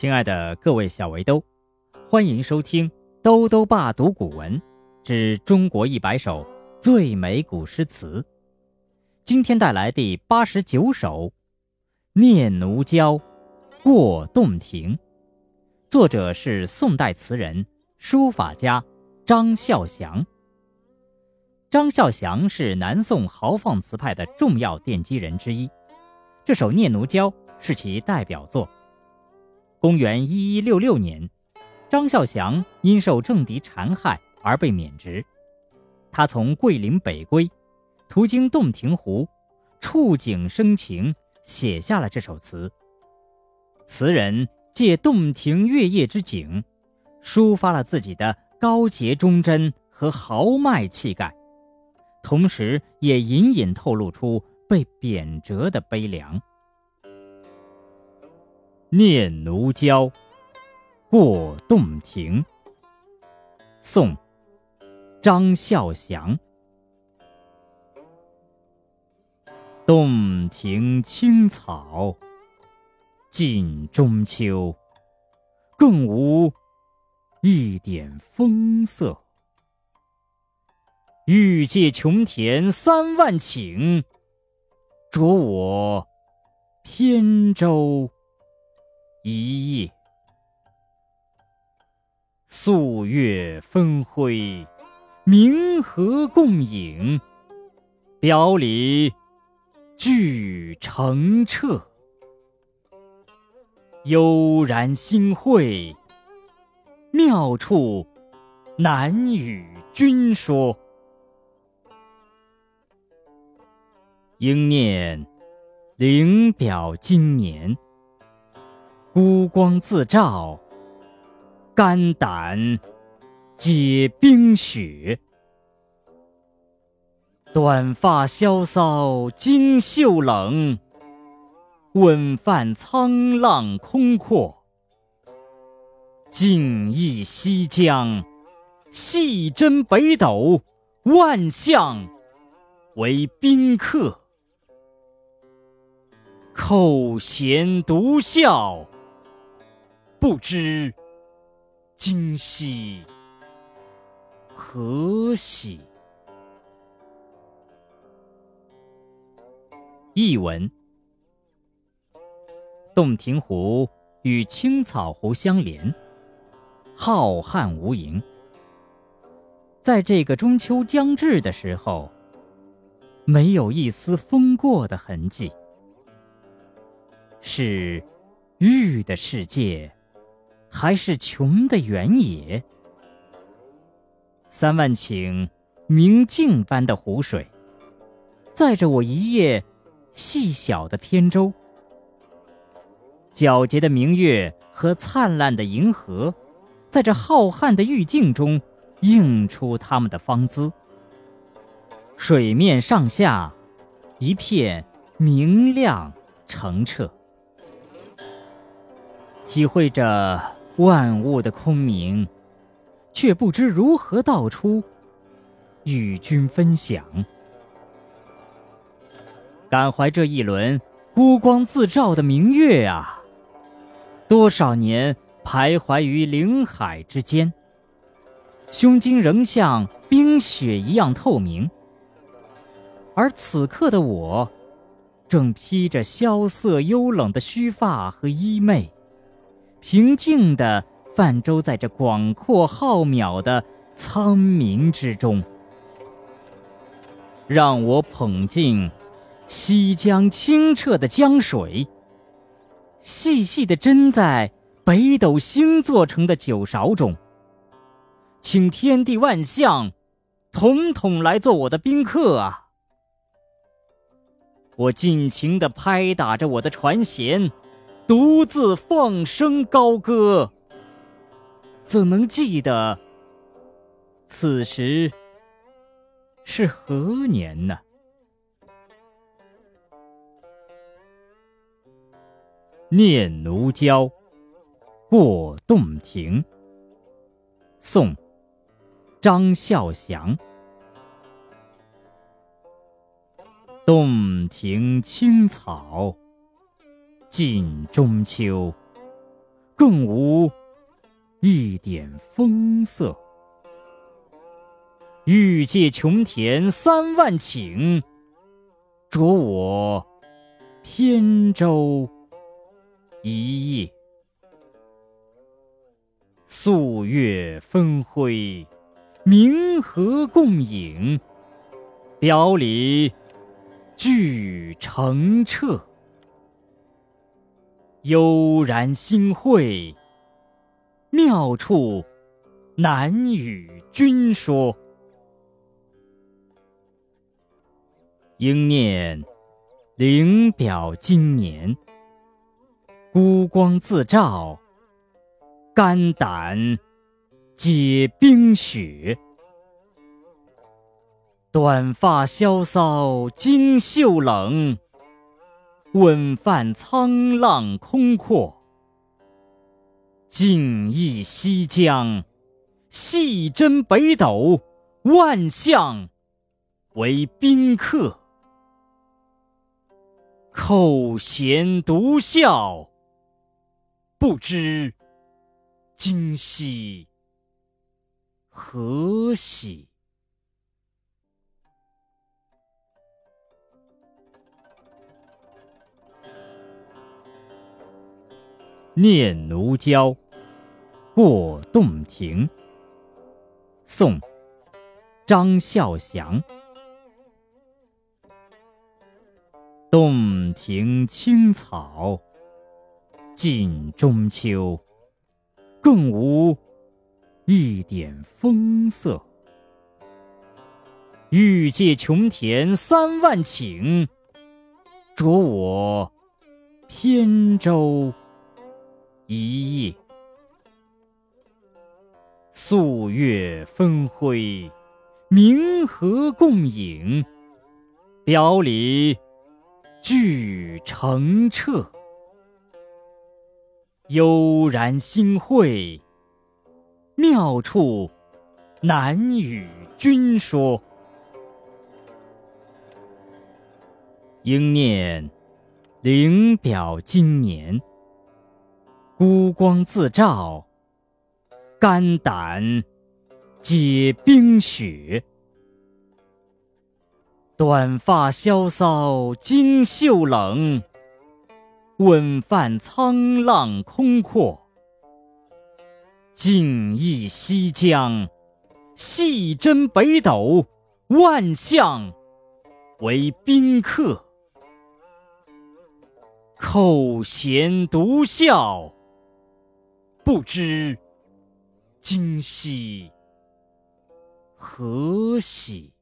亲爱的各位小围兜，欢迎收听兜兜爸读古文之中国一百首最美古诗词。今天带来第八十九首《念奴娇·过洞庭》，作者是宋代词人、书法家张孝祥。张孝祥是南宋豪放词派的重要奠基人之一，这首《念奴娇》是其代表作。公元一一六六年，张孝祥因受政敌残害而被免职。他从桂林北归，途经洞庭湖，触景生情，写下了这首词。词人借洞庭月夜之景，抒发了自己的高洁忠贞和豪迈气概，同时也隐隐透露出被贬谪的悲凉。《念奴娇·过洞庭》宋·张孝祥。洞庭青草近中秋，更无一点风色。欲借琼田三万顷，着我扁舟。一夜，素月分辉，明和共影，表里俱澄澈。悠然心会，妙处难与君说。应念灵表今年。孤光自照，肝胆皆冰雪。短发萧骚今袖冷，问饭沧浪空阔。静忆西江，细斟北斗，万象为宾客。扣舷独笑。不知今夕何夕。译文：洞庭湖与青草湖相连，浩瀚无垠。在这个中秋将至的时候，没有一丝风过的痕迹，是玉的世界。还是穷的原野，三万顷明镜般的湖水，载着我一叶细小的扁舟。皎洁的明月和灿烂的银河，在这浩瀚的玉镜中映出他们的芳姿。水面上下一片明亮澄澈，体会着。万物的空明，却不知如何道出，与君分享。感怀这一轮孤光自照的明月啊！多少年徘徊于灵海之间，胸襟仍像冰雪一样透明。而此刻的我，正披着萧瑟幽冷的须发和衣袂。平静地泛舟在这广阔浩渺的苍冥之中，让我捧进西江清澈的江水，细细地斟在北斗星做成的酒勺中，请天地万象统统来做我的宾客啊！我尽情地拍打着我的船舷。独自放声高歌，怎能记得此时是何年呢？《念奴娇·过洞庭》宋·张孝祥。洞庭青草。近中秋，更无一点风色。欲借琼田三万顷，着我扁舟一叶。素月分辉，明和共影。表里俱澄澈。悠然心会，妙处难与君说。应念灵表今年，孤光自照，肝胆皆冰雪。短发萧骚襟袖冷，问泛沧浪空阔。静忆西江，细斟北斗，万象为宾客。扣舷独笑，不知今夕何夕。念奴娇·过洞庭，宋·张孝祥。洞庭青草，近中秋，更无一点风色。欲借琼田三万顷，着我扁舟一叶。素月分辉，明和共影，表里。俱澄澈，悠然心会，妙处难与君说。应念灵表今年，孤光自照，肝胆皆冰雪。短发萧骚襟袖冷，问饭沧浪空阔。静忆西江，细斟北斗，万象为宾客。扣舷独笑，不知今夕何夕。